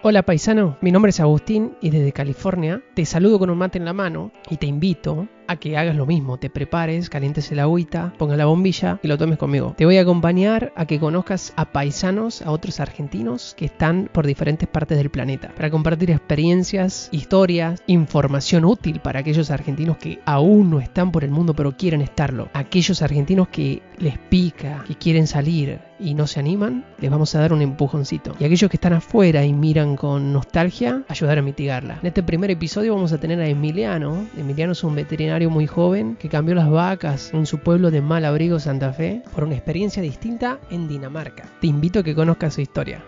Hola paisano, mi nombre es Agustín y desde California te saludo con un mate en la mano y te invito a que hagas lo mismo, te prepares, calientes el agüita, pongas la bombilla y lo tomes conmigo. Te voy a acompañar a que conozcas a paisanos, a otros argentinos que están por diferentes partes del planeta, para compartir experiencias, historias, información útil para aquellos argentinos que aún no están por el mundo pero quieren estarlo, aquellos argentinos que les pica, que quieren salir y no se animan, les vamos a dar un empujoncito. Y aquellos que están afuera y miran con nostalgia, ayudar a mitigarla. En este primer episodio vamos a tener a Emiliano. Emiliano es un veterinario muy joven que cambió las vacas en su pueblo de Malabrigo, Santa Fe, por una experiencia distinta en Dinamarca. Te invito a que conozcas su historia.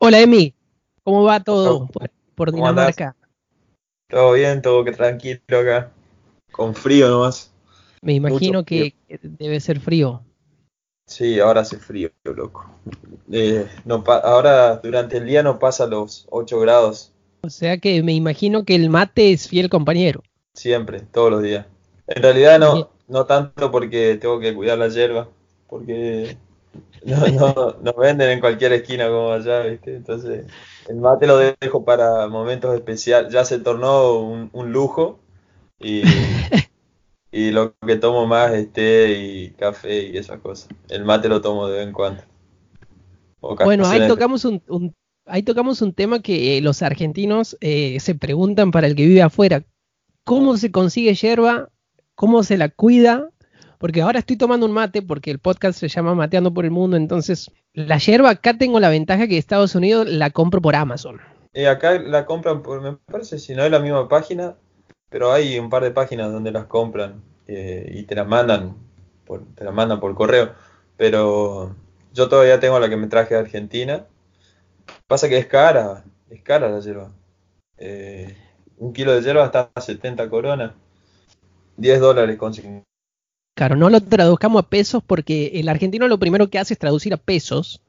Hola Emi, ¿Cómo va todo por, Dinamarca? Todo bien, todo que tranquilo acá. Con frío nomás. Me imagino que debe ser frío. Sí, ahora hace frío, loco. Eh, no ahora durante el día no pasa los 8 grados. O sea que me imagino que el mate es fiel compañero. Siempre, todos los días. En realidad no, no tanto porque tengo que cuidar la hierba, porque no, no, nos venden en cualquier esquina como allá, ¿viste? Entonces el mate lo dejo para momentos especiales. Ya se tornó un, lujo y, y, lo que tomo más es té y café y esas cosas. El mate lo tomo de vez en cuando. Bueno, ahí tocamos un, ahí tocamos un tema que eh, los argentinos eh, se preguntan para el que vive afuera. ¿Cómo se consigue hierba? ¿Cómo se la cuida? Porque ahora estoy tomando un mate porque el podcast se llama Mateando por el Mundo, entonces la yerba acá tengo la ventaja que Estados Unidos la compro por Amazon. Eh, acá la compran por, me parece, si no es la misma página, pero hay un par de páginas donde las compran eh, y te las mandan, por, te las mandan por correo, pero yo todavía tengo la que me traje de Argentina. Pasa que es cara, es cara la yerba. Eh, un kilo de yerba está a 70 coronas. 10 dólares con Claro, no lo traduzcamos a pesos porque el argentino lo primero que hace es traducir a pesos.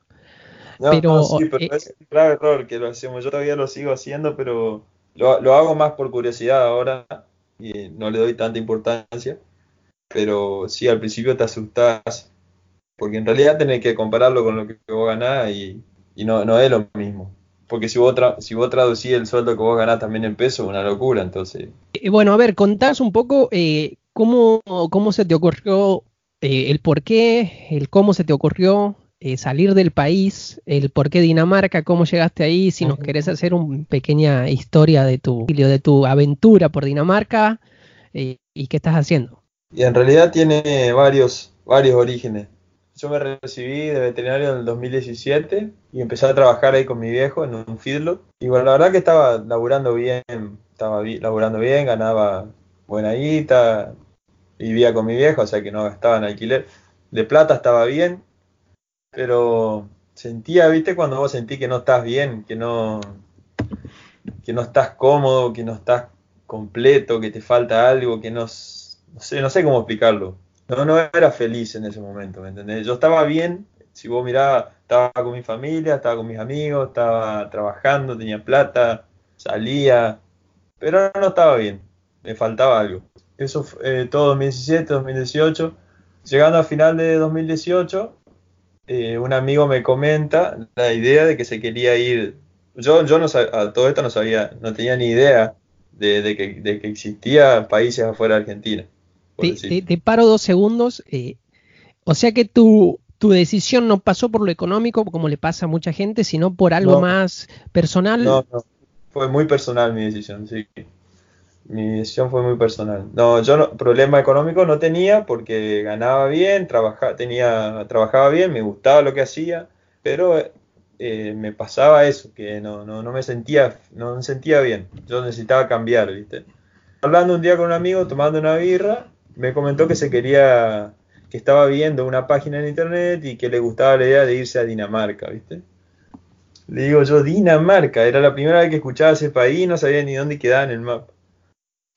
No, pero, sí, pero eh, es un grave error que lo hacemos. Yo todavía lo sigo haciendo, pero lo, hago más por curiosidad ahora y no le doy tanta importancia. Pero sí, al principio te asustás porque en realidad tenés que compararlo con lo que vos ganás y, no, no es lo mismo. Porque si vos, si vos traducís el sueldo que vos ganás también en pesos, una locura, entonces. Eh, bueno, a ver, contás un poco eh, ¿Cómo, cómo se te ocurrió eh, el por qué, el cómo se te ocurrió eh, salir del país, el por qué Dinamarca, cómo llegaste ahí, si nos querés hacer una pequeña historia de tu, de tu aventura por Dinamarca eh, y qué estás haciendo? Y en realidad tiene varios, varios orígenes. Yo me recibí de veterinario en el 2017 y empecé a trabajar ahí con mi viejo en un feedlot. Y bueno, la verdad que estaba laburando bien, estaba laburando bien, ganaba buena guita, vivía con mi viejo, o sea que no gastaba en alquiler. De plata estaba bien, pero sentía, viste, cuando vos sentís que no estás bien, que no, que no estás cómodo, que no estás completo, que te falta algo, que no, no sé, no sé cómo explicarlo. No, no era feliz en ese momento, ¿me entendés? Yo estaba bien, si vos mirabas, estaba con mi familia, estaba con mis amigos, estaba trabajando, tenía plata, salía, pero no estaba bien, me faltaba algo eso fue eh, todo 2017, 2018. Llegando a final de 2018, eh, un amigo me comenta la idea de que se quería ir. Yo, yo no a todo esto no sabía, no tenía ni idea de, que, de que existía países afuera de Argentina. Te, paro dos segundos. Eh, o sea que tu, tu decisión no pasó por lo económico, como le pasa a mucha gente, sino por algo más personal. No, no. Fue muy personal mi decisión, sí mi decisión fue muy personal. No, yo no, problema económico no tenía porque ganaba bien, trabaja, tenía, trabajaba bien, me gustaba lo que hacía, pero eh, me pasaba eso, que no, no, no, me sentía, no me sentía bien. Yo necesitaba cambiar, ¿viste? Hablando un día con un amigo, tomando una birra, me comentó que se quería, que estaba viendo una página en internet y que le gustaba la idea de irse a Dinamarca, ¿viste? Le digo yo, Dinamarca, era la primera vez que escuchaba ese país, no sabía ni dónde quedaba en el mapa.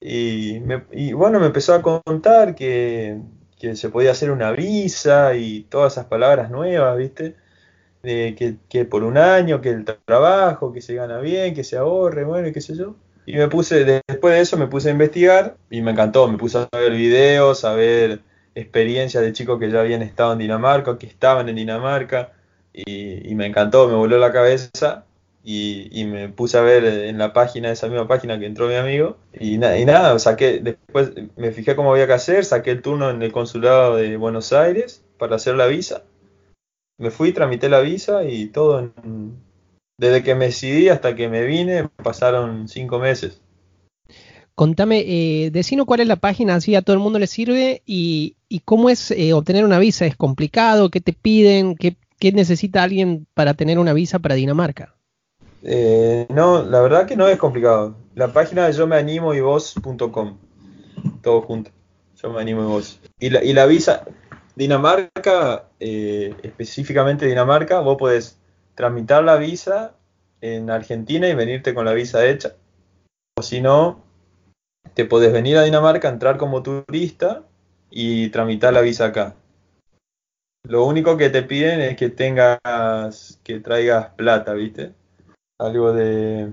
Y, bueno, me empezó a contar que, que se podía hacer una visa y todas esas palabras nuevas, ¿viste? De que, que por un año, que el trabajo, que se gana bien, que se ahorre, bueno, y qué sé yo. Y me puse, después de eso me puse a investigar y me encantó, me puse a ver videos, a ver experiencias de chicos que ya habían estado en Dinamarca, que estaban en Dinamarca, y, y me encantó, me voló la cabeza y, me puse a ver en la página, esa misma página que entró mi amigo, y, y nada, saqué, después me fijé cómo había que hacer, saqué el turno en el consulado de Buenos Aires para hacer la visa, me fui, tramité la visa y todo, en, desde que me decidí hasta que me vine, pasaron cinco meses. Contame, eh, decinos cuál es la página, así a todo el mundo le sirve, y, y cómo es eh, obtener una visa, ¿es complicado? ¿Qué te piden? ¿Qué, ¿Qué necesita alguien para tener una visa para Dinamarca? Eh, no, la verdad que no es complicado. La página de yo me animo y vos.com. Todo junto. Yo me animo y vos. Y la, y la visa, Dinamarca, eh, específicamente Dinamarca, vos podés tramitar la visa en Argentina y venirte con la visa hecha. O si no, te podés venir a Dinamarca, entrar como turista y tramitar la visa acá. Lo único que te piden es que tengas, que traigas plata, ¿viste? Algo de,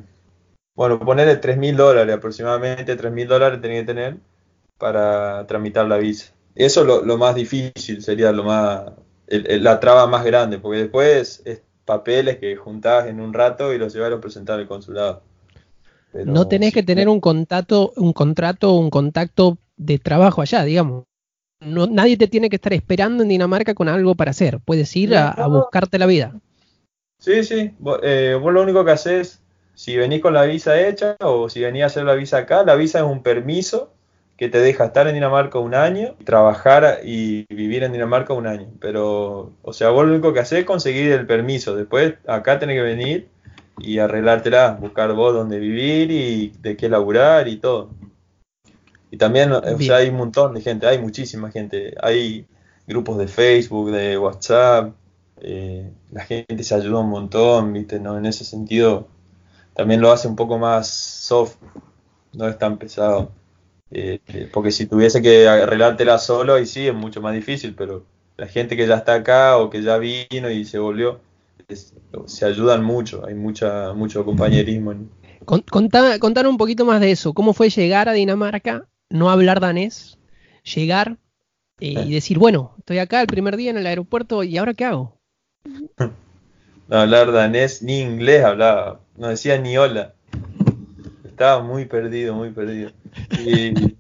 bueno, ponerle 3 mil dólares aproximadamente, 3 mil dólares tenía que tener para tramitar la visa. Eso lo, lo más difícil, sería lo más, la traba más grande, porque después es papeles que juntás en un rato y los llevas a presentar al consulado. no tenés que tener un contacto, un contrato, un contacto de trabajo allá, digamos. No, nadie te tiene que estar esperando en Dinamarca con algo para hacer. Puedes ir a, a buscarte la vida. Sí, sí. Eh, vos, lo único que haces, si venís con la visa hecha o si venís a hacer la visa acá, la visa es un permiso que te deja estar en Dinamarca un año, trabajar y vivir en Dinamarca un año. Pero, o sea, vos lo único que haces es conseguir el permiso. Después acá tenés que venir y arreglártela, buscar vos dónde vivir y de qué laburar y todo. Y también, o sea, hay un montón de gente, hay muchísima gente. Hay grupos de Facebook, de WhatsApp, eh, la gente se ayuda un montón, ¿viste? ¿no? En ese sentido también lo hace un poco más soft, no es tan pesado. Eh, eh, porque si tuviese que arreglártela solo, ahí sí es mucho más difícil, pero la gente que ya está acá o que ya vino y se volvió, se ayudan mucho, hay mucha, mucho compañerismo. contar un poquito más de eso, ¿cómo fue llegar a Dinamarca, no hablar danés, llegar y decir, bueno, estoy acá el primer día en el aeropuerto y ahora qué hago? No hablar danés ni inglés hablaba, no decía ni hola. Estaba muy perdido, muy perdido. Y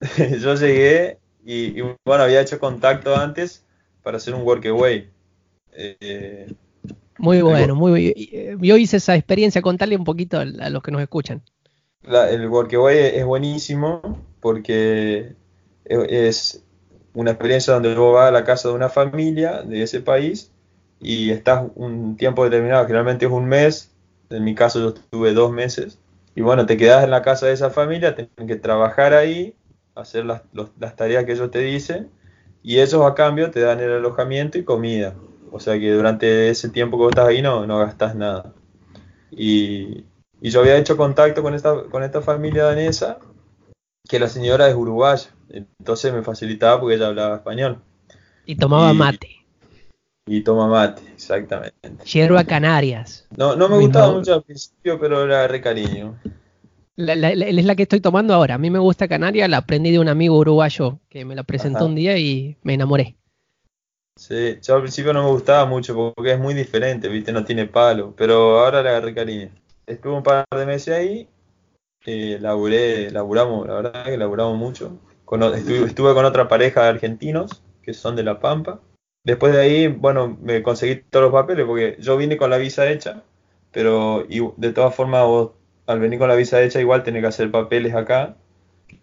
yo llegué y, bueno, había hecho contacto antes para hacer un workaway. Eh, muy bueno, muy eh, Yo hice esa experiencia, contarle un poquito a, los que nos escuchan. el workaway es buenísimo porque es una experiencia donde vos vas a la casa de una familia de ese país y estás un tiempo determinado, generalmente es un mes, en mi caso yo estuve dos meses, y bueno, te quedas en la casa de esa familia, tienes que trabajar ahí, hacer las, las tareas que ellos te dicen, y ellos a cambio te dan el alojamiento y comida. O sea que durante ese tiempo que vos estás ahí no, no gastas nada. Y, y yo había hecho contacto con esta, con esta familia danesa, que la señora es uruguaya, entonces me facilitaba porque ella hablaba español. Y tomaba mate. Y toma mate, exactamente. Hierba Canarias. No, no me gustaba mucho al principio, pero era re cariño. es la que estoy tomando ahora. A mí me gusta Canarias, la aprendí de un amigo uruguayo que me la presentó un día y me enamoré. Sí, yo al principio no me gustaba mucho porque es muy diferente, viste, no tiene palo, pero ahora le agarré cariño. Estuve un par de meses ahí, eh, laburé, laburamos, la verdad que laburamos mucho. estuve con otra pareja de argentinos que son de La Pampa Después de ahí, bueno, me conseguí todos los papeles porque yo vine con la visa hecha, pero de todas formas al venir con la visa hecha igual tenés que hacer papeles acá,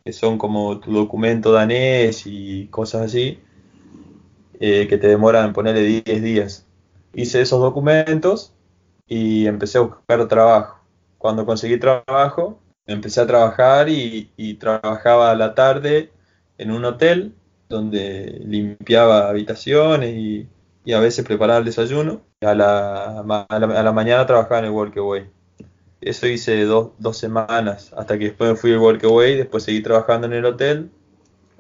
que son como tu documento danés y cosas así, eh, que te demoran ponerle 10 días. Hice esos documentos y empecé a buscar trabajo. Cuando conseguí trabajo, empecé a trabajar y, y trabajaba a la tarde en un hotel donde limpiaba habitaciones y, a veces preparaba el desayuno. A la, a la, mañana trabajaba en el Workaway. Eso hice dos, dos semanas, hasta que después fui al Workaway, después seguí trabajando en el hotel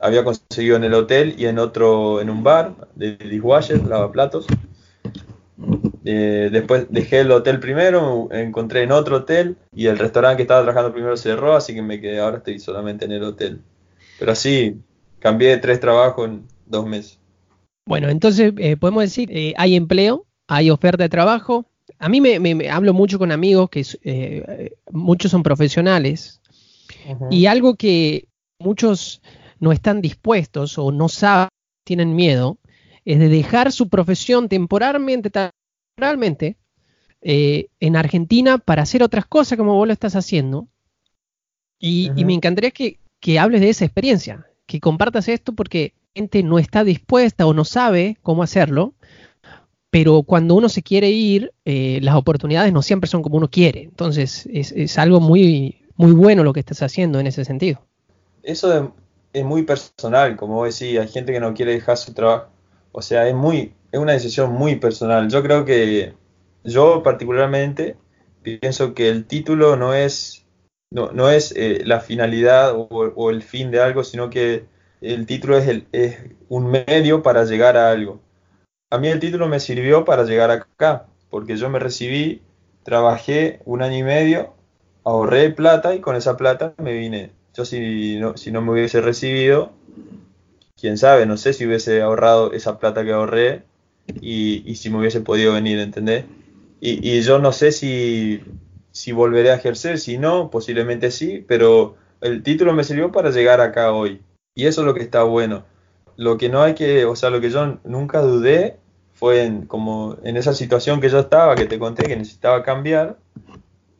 había conseguido en el hotel y en otro, en un bar de dishwasher, lavaplatos. Eh, después dejé el hotel primero, encontré en otro hotel y el restaurante que estaba trabajando primero cerró, así que me quedé, ahora estoy solamente en el hotel. Pero así, cambié de tres trabajos en dos meses. Bueno, entonces eh, podemos decir, eh, hay empleo, hay oferta de trabajo. A mí me, hablo mucho con amigos que eh, muchos son profesionales y algo que muchos no están dispuestos o no saben, tienen miedo, es de dejar su profesión temporalmente, temporalmente en Argentina para hacer otras cosas como vos lo estás haciendo. Y, me encantaría que, que hables de esa experiencia, que compartas esto porque gente no está dispuesta o no sabe cómo hacerlo, pero cuando uno se quiere ir, eh, las oportunidades no siempre son como uno quiere. Entonces es, algo muy, muy bueno lo que estás haciendo en ese sentido. Eso es, muy personal, como vos hay gente que no quiere dejar su trabajo. O sea, es, muy, es una decisión muy personal. Yo creo que yo particularmente pienso que el título no es, no, no es eh, la finalidad o el fin de algo, sino que el título es, el, es un medio para llegar a algo. A mí el título me sirvió para llegar acá, porque yo me recibí, trabajé un año y medio, ahorré plata y con esa plata me vine. Yo si no, si no me hubiese recibido, quién sabe, no sé si hubiese ahorrado esa plata que ahorré y, si me hubiese podido venir, ¿entendés? Y, y yo no sé si, si volveré a ejercer, si no, posiblemente sí, pero el título me sirvió para llegar acá hoy. Y eso es lo que está bueno. Lo que no hay que, o sea, lo que yo nunca dudé fue en, como en esa situación que yo estaba, que te conté que necesitaba cambiar.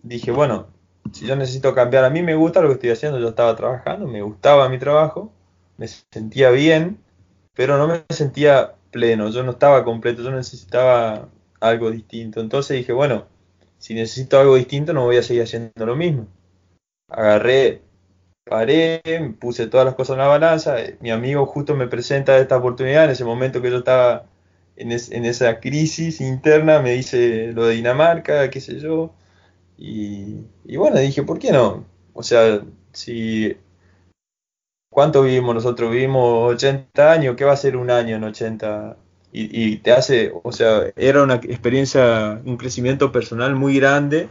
Dije, bueno, si yo necesito cambiar, a mí me gusta lo que estoy haciendo, yo estaba trabajando, me gustaba mi trabajo, me sentía bien, pero no me sentía pleno, yo no estaba completo, yo necesitaba algo distinto. Entonces dije, bueno, si necesito algo distinto no voy a seguir haciendo lo mismo. Agarré paré, puse todas las cosas en la balanza, eh, mi amigo justo me presenta esta oportunidad en ese momento que yo estaba en, esa crisis interna, me dice lo de Dinamarca, qué sé yo, y, bueno, dije, ¿por qué no? O sea, si... ¿Cuánto vivimos nosotros? Vivimos 80 años, ¿qué va a ser un año en 80? Y, te hace, o sea, era una experiencia, un crecimiento personal muy grande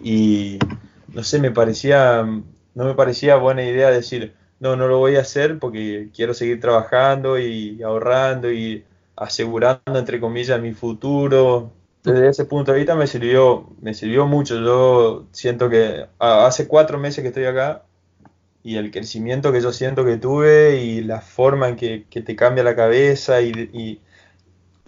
y no sé, me parecía no me parecía buena idea decir, no, no lo voy a hacer porque quiero seguir trabajando y ahorrando y asegurando, entre comillas, mi futuro. Desde ese punto de vista me sirvió, me sirvió mucho. Yo siento que hace cuatro meses que estoy acá y el crecimiento que yo siento que tuve y la forma en que, te cambia la cabeza y,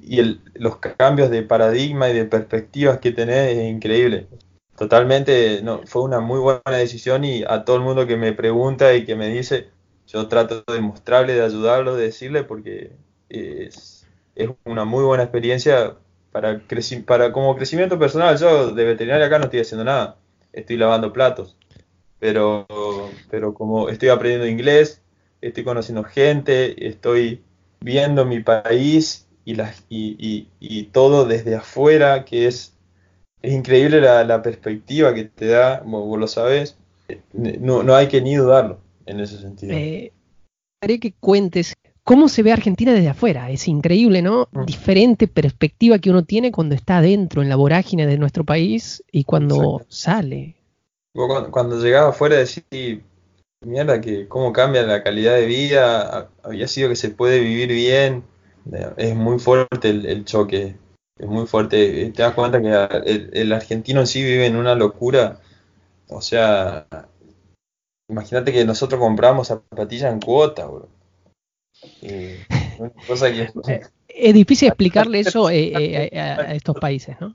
y los cambios de paradigma y de perspectivas que tenés es increíble. Totalmente, no, fue una muy buena decisión y a todo el mundo que me pregunta y que me dice, yo trato de mostrarle, de ayudarlo, de decirle, porque es, es una muy buena experiencia para, para como crecimiento personal. Yo de veterinaria acá no estoy haciendo nada, estoy lavando platos, pero, pero como estoy aprendiendo inglés, estoy conociendo gente, estoy viendo mi país y, las, y, y, y todo desde afuera, que es es increíble la, perspectiva que te da, vos, lo sabes, no, no, hay que ni dudarlo en ese sentido. Eh, haré que cuentes cómo se ve Argentina desde afuera. Es increíble, ¿no? Mm. Diferente perspectiva que uno tiene cuando está adentro en la vorágine de nuestro país y cuando sale. Vos cuando, llegaba afuera decís, mierda, que cómo cambia la calidad de vida, había sido que se puede vivir bien. Es muy fuerte el choque es muy fuerte. Te das cuenta que el, argentino en sí vive en una locura. O sea, imagínate que nosotros compramos zapatillas en cuota, bro. Es difícil explicarle eso eh, eh, a, estos países, ¿no?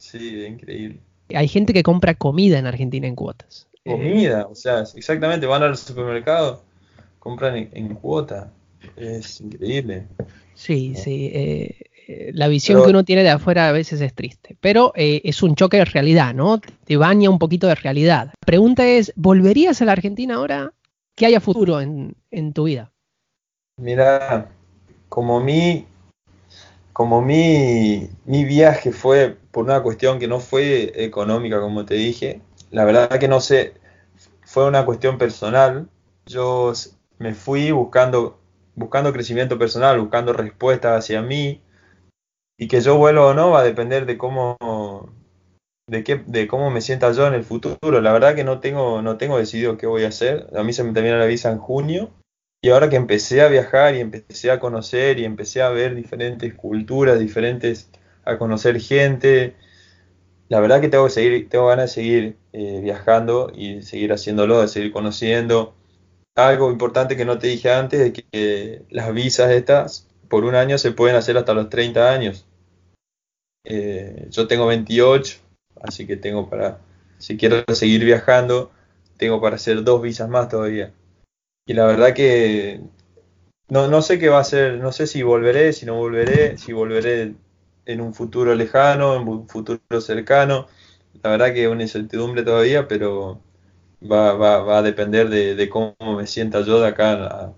Sí, es increíble. Hay gente que compra comida en Argentina en cuotas. Comida, o sea, exactamente, van al supermercado, compran en, en cuota. Es increíble. Sí, sí. Eh, eh, la visión que uno tiene de afuera a veces es triste, pero eh, es un choque de realidad, ¿no? Te baña un poquito de realidad. La pregunta es, ¿volverías a la Argentina ahora que haya futuro en, tu vida? Mira, como mi, como mi, mi viaje fue por una cuestión que no fue económica, como te dije, la verdad que no sé, fue una cuestión personal. Yo me fui buscando, buscando crecimiento personal, buscando respuestas hacia mí, y que yo vuelva o no va a depender de cómo de qué de cómo me sienta yo en el futuro. La verdad que no tengo no tengo decidido qué voy a hacer. A mí se me termina la visa en junio y ahora que empecé a viajar y empecé a conocer y empecé a ver diferentes culturas, diferentes a conocer gente, la verdad que tengo que seguir tengo ganas de seguir eh, viajando y seguir haciéndolo, de seguir conociendo. Algo importante que no te dije antes es que las visas estas por un año se pueden hacer hasta los 30 años. Eh, yo tengo 28, así que tengo para, si quiero seguir viajando, tengo para hacer dos visas más todavía. Y la verdad que no, no sé qué va a ser, no sé si volveré, si no volveré, si volveré en un futuro lejano, en un futuro cercano. La verdad que es una incertidumbre todavía, pero va, va, va a depender de, de, cómo me sienta yo de acá a,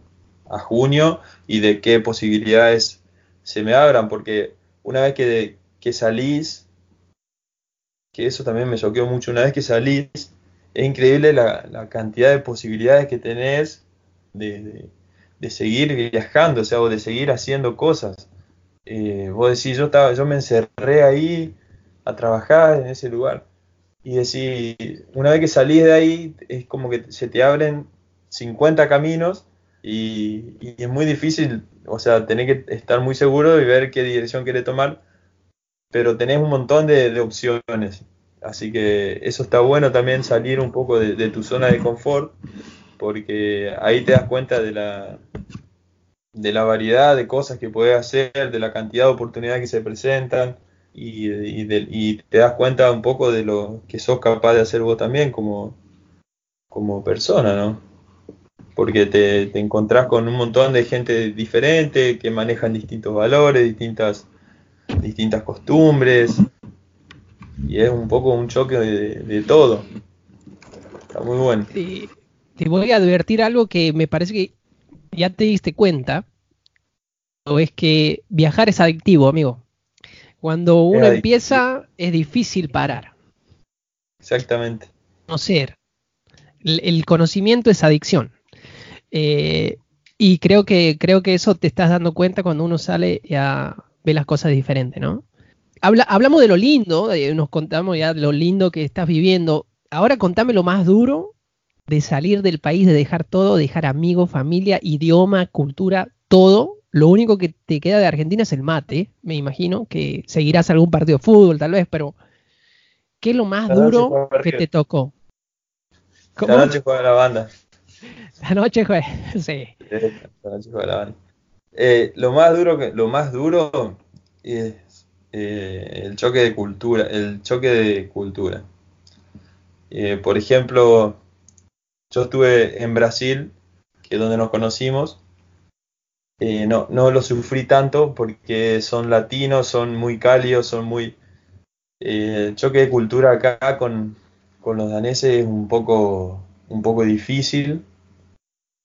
a junio y de qué posibilidades se me abran, porque una vez que, que salís, que eso también me choqueó mucho, una vez que salís, es increíble la, la cantidad de posibilidades que tenés de, de, de, seguir viajando, o sea, o de seguir haciendo cosas. Eh, vos decís, yo, estaba, yo me encerré ahí a trabajar en ese lugar. Y decís, una vez que salís de ahí, es como que se te abren 50 caminos y, es muy difícil, o sea, tenés que estar muy seguro y ver qué dirección quiere tomar, pero tenés un montón de, opciones. Así que eso está bueno también salir un poco de, de, tu zona de confort, porque ahí te das cuenta de la, de la variedad de cosas que puedes hacer, de la cantidad de oportunidades que se presentan y, y, y te das cuenta un poco de lo que sos capaz de hacer vos también como, como persona, ¿no? porque te, te, encontrás con un montón de gente diferente que manejan distintos valores, distintas, distintas costumbres, y es un poco un choque de, de todo. Está muy bueno. Te, voy a advertir algo que me parece que ya te diste cuenta, o es que viajar es adictivo, amigo. Cuando uno empieza es difícil parar. Exactamente. No ser. El, el conocimiento es adicción. Eh, y creo que, creo que eso te estás dando cuenta cuando uno sale y a, ve las cosas diferentes, ¿no? Habla, hablamos de lo lindo, eh, nos contamos ya lo lindo que estás viviendo. Ahora contame lo más duro de salir del país, de dejar todo, dejar amigos, familia, idioma, cultura, todo. Lo único que te queda de Argentina es el mate, me imagino, que seguirás algún partido de fútbol tal vez, pero ¿qué es lo más duro que te tocó? ¿Cómo? La noche juega la banda. La noche juega, sí. La noche juega la banda. Eh, lo más duro que, lo más duro es eh, el choque de cultura, el choque de cultura. Eh, por ejemplo, yo estuve en Brasil, que es donde nos conocimos. Eh, no, no lo sufrí tanto porque son latinos, son muy cálidos, son muy... Eh, choque de cultura acá con, con los daneses es un poco, un poco difícil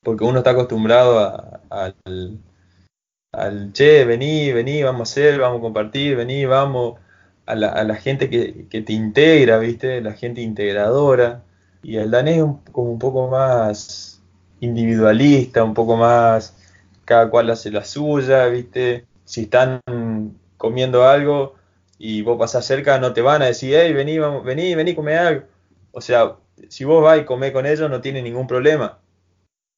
porque uno está acostumbrado al, al, che, vení, vení, vamos a hacer, vamos a compartir, vení, vamos, a la, a la gente que, que, te integra, ¿viste? La gente integradora. Y el danés es un, como un poco más individualista, un poco más, cada cual hace la suya, ¿viste? Si están comiendo algo y vos pasás cerca, no te van a decir, hey, vení, vamos, vení, vení, come algo. O sea, si vos vas y comés con ellos, no tiene ningún problema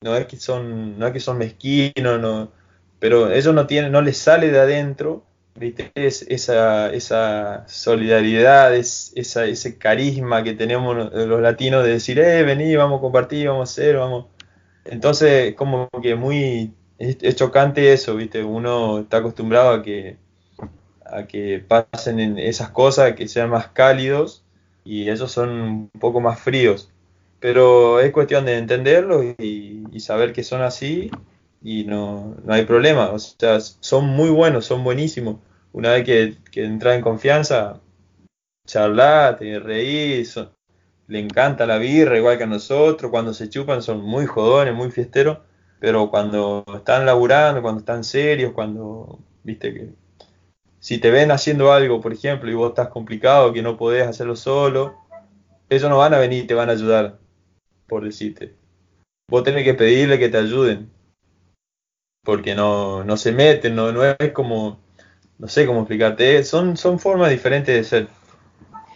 no es que son, no es que son mezquinos, no, pero ellos no tienen, no les sale de adentro, ¿viste? Es esa, esa solidaridad, es, esa, ese carisma que tenemos los latinos de decir, eh, vení, vamos a compartir, vamos a hacer, vamos. Entonces, como que muy, es, chocante eso, ¿viste? Uno está acostumbrado a que, a que pasen en esas cosas, que sean más cálidos, y ellos son un poco más fríos pero es cuestión de entenderlo y, saber que son así y no, no, hay problema. O sea, son muy buenos, son buenísimos. Una vez que, que entras en confianza, charlar, te reís, le encanta la birra igual que a nosotros. Cuando se chupan son muy jodones, muy fiesteros, pero cuando están laburando, cuando están serios, cuando, viste que si te ven haciendo algo, por ejemplo, y vos estás complicado, que no podés hacerlo solo, ellos no van a venir y te van a ayudar por decirte. Vos tenés que pedirle que te ayuden. porque no, no se meten, no, no es como, no sé cómo explicarte, son, son formas diferentes de ser.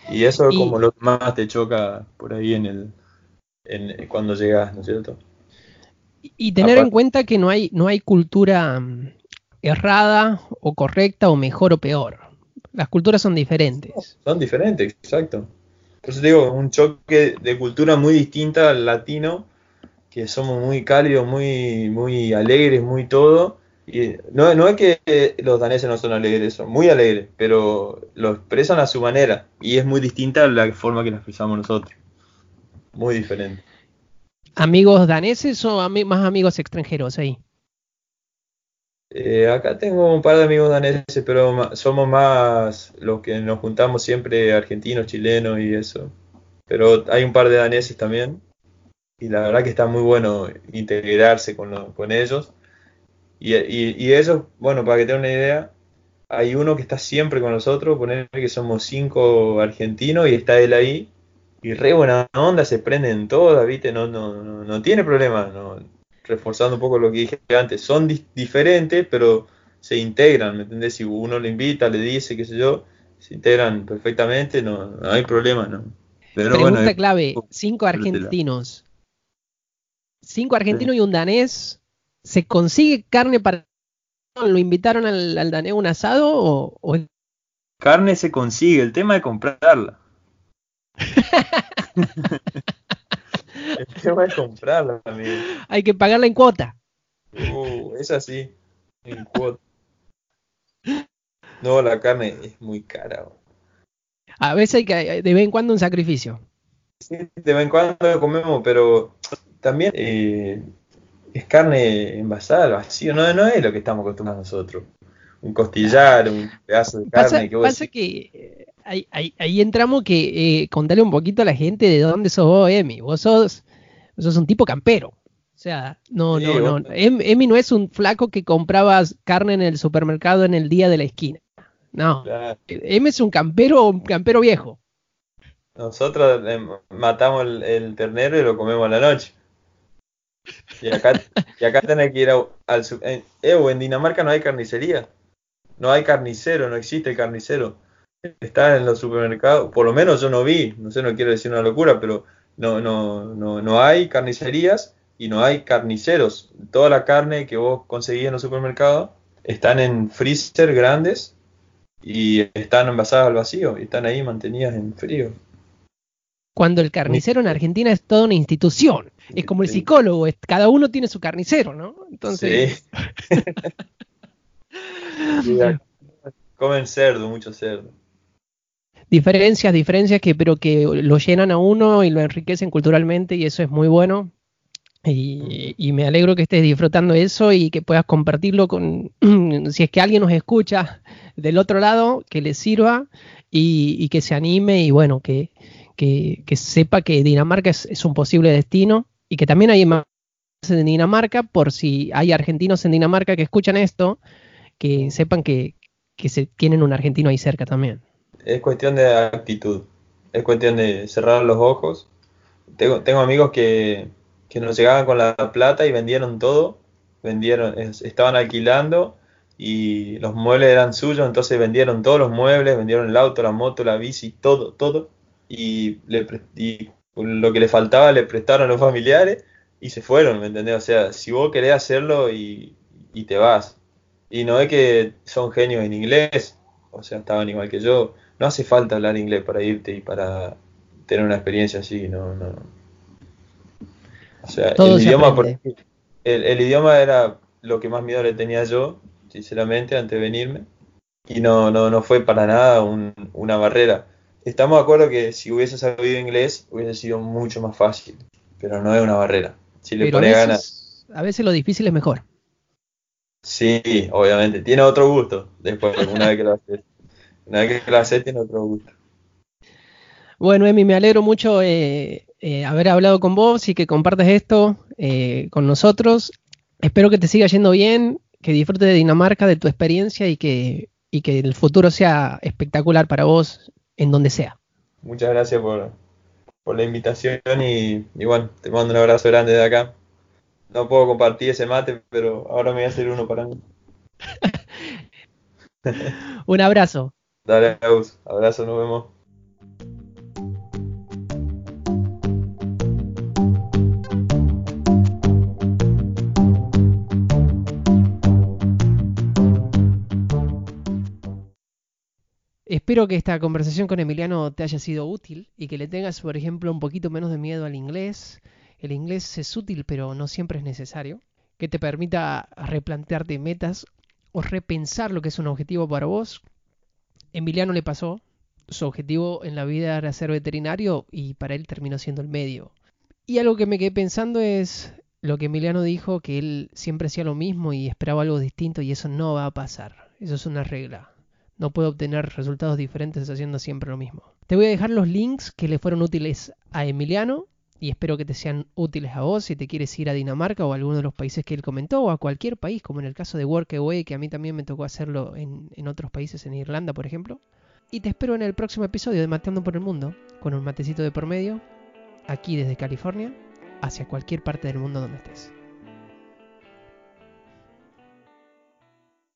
Y eso es Y- como lo que más te choca por ahí en el en, cuando llegas, ¿no es cierto? Y tener en cuenta que no hay, no hay cultura mm, errada o correcta o mejor o peor. Las culturas son diferentes. Son diferentes, exacto. Por eso te digo, un choque de cultura muy distinta al latino, que somos muy cálidos, muy, muy alegres, muy todo. Y no, no es que los daneses no son alegres, son muy alegres, pero lo expresan a su manera. Y es muy distinta a la forma que la expresamos nosotros. Muy diferente. ¿Amigos daneses o más amigos extranjeros ahí? Eh, acá tengo un par de amigos daneses, pero somos más los que nos juntamos siempre argentinos, chilenos y eso. Pero hay un par de daneses también. Y la verdad que está muy bueno integrarse con, con ellos. Y ellos, bueno, para que tengan una idea, hay uno que está siempre con nosotros, poner que somos cinco argentinos y está él ahí. Y re buena onda, se prenden todas, ¿viste? No, no, no, no tiene problema, no, reforzando un poco lo que dije antes, son diferentes, pero se integran, ¿me entendés? Si uno le invita, le dice, qué sé yo, se integran perfectamente, no, no hay problema, ¿no? Pero Pregunta bueno, clave, cinco argentinos. Cinco argentinos y un danés. ¿Se consigue carne para... ¿Lo invitaron al, al danés un asado o, o carne se consigue, el tema es comprarla. Comprarla, amigo. hay que pagarla en cuota? Uh, es así, en cuota. No, la carne es muy cara. bro. A veces hay que, de vez en cuando un sacrificio. Sí, de vez en cuando comemos, pero también eh, es carne envasada al vacío, no, no es lo que estamos acostumbrados nosotros. Un costillar, un pedazo de carne Pasa, que vos pasa decís, que eh, ahí, ahí- ahí entramos que eh, contarle un poquito a la gente de dónde sos vos, Emi. Vos sos, vos sos un tipo campero. O sea, no, Sí, no, no. Em- Emi no es un flaco que comprabas carne en el supermercado en el día de la esquina. No. claro, Emi es un campero, un campero viejo. nosotros eh, matamos el, el ternero y lo comemos a la noche. Y acá, y acá tenés que ir a- al eh, o en Dinamarca no hay carnicería. No hay carnicero, no existe el carnicero. Está en los supermercados, por lo menos yo no vi, no sé, no quiero decir una locura, pero no, no, no, no hay carnicerías y no hay carniceros. Toda la carne que vos conseguís en los supermercados están en freezer grandes y están envasadas al vacío y están ahí mantenidas en frío. Cuando el carnicero en Argentina es toda una institución. Es como el psicólogo, es- cada uno tiene su carnicero, ¿no? Entonces, Sí. Comen cerdo, mucho cerdo. diferencias, diferencias que pero que lo llenan a uno y lo enriquecen culturalmente y eso es muy bueno. Y, y me alegro que estés disfrutando eso y que puedas compartirlo con, si es que alguien nos escucha del otro lado, que le sirva y, y que se anime y bueno, que, que, que sepa que Dinamarca es, es un posible destino y que también hay más en Dinamarca, por si hay argentinos en Dinamarca que escuchan esto, que sepan que, que se tienen un argentino ahí cerca también. Es cuestión de actitud. Es cuestión de cerrar los ojos. Tengo, amigos que, que nos llegaban con la plata y vendieron todo. Vendieron, es- estaban alquilando y los muebles eran suyos, entonces vendieron todos los muebles, vendieron el auto, la moto, la bici, todo, todo. Y, le, y lo que le faltaba le prestaron a los familiares y se fueron, ¿me entendés? O sea, si vos querés hacerlo y, y te vas. Y no es que son genios en inglés, o sea, estaban igual que yo. No hace falta hablar inglés para irte y para tener una experiencia así, no, no. O sea, Todo el se idioma, por- el, el idioma era lo que más miedo le tenía yo, sinceramente, antes de venirme. Y no, no, no fue para nada un- una barrera. Estamos de acuerdo que si hubiese sabido inglés hubiese sido mucho más fácil, pero no es una barrera. Si le pones ganas. a veces lo difícil es mejor. Sí, obviamente. Tiene otro gusto. Después, una vez que lo haces. Una vez que lo haces, tiene otro gusto. Bueno, Emi, me alegro mucho eh, eh, haber hablado con vos y que compartas esto eh, con nosotros. Espero que te siga yendo bien, que disfrutes de Dinamarca, de tu experiencia y que, y que el futuro sea espectacular para vos en donde sea. Muchas gracias por, por la invitación y, y bueno, te mando un abrazo grande de acá. No puedo compartir ese mate, pero ahora me voy a hacer uno para mí. Un abrazo. Dale, Agus. Abrazo, nos vemos. Espero que esta conversación con Emiliano te haya sido útil y que le tengas, por ejemplo, un poquito menos de miedo al inglés. El inglés es útil, pero no siempre es necesario. Que te permita replantearte metas o repensar lo que es un objetivo para vos. Emiliano le pasó. Su objetivo en la vida era ser veterinario y para él terminó siendo el medio. Y algo que me quedé pensando es lo que Emiliano dijo, que él siempre hacía lo mismo y esperaba algo distinto y eso no va a pasar. Eso es una regla. No puedo obtener resultados diferentes haciendo siempre lo mismo. Te voy a dejar los links que le fueron útiles a Emiliano y espero que te sean útiles a vos si te quieres ir a Dinamarca o a alguno de los países que él comentó o a cualquier país, como en el caso de Workaway, que a mí también me tocó hacerlo en, en otros países, en Irlanda, por ejemplo. Y te espero en el próximo episodio de Mateando por el Mundo, con un matecito de por medio, aquí desde California, hacia cualquier parte del mundo donde estés.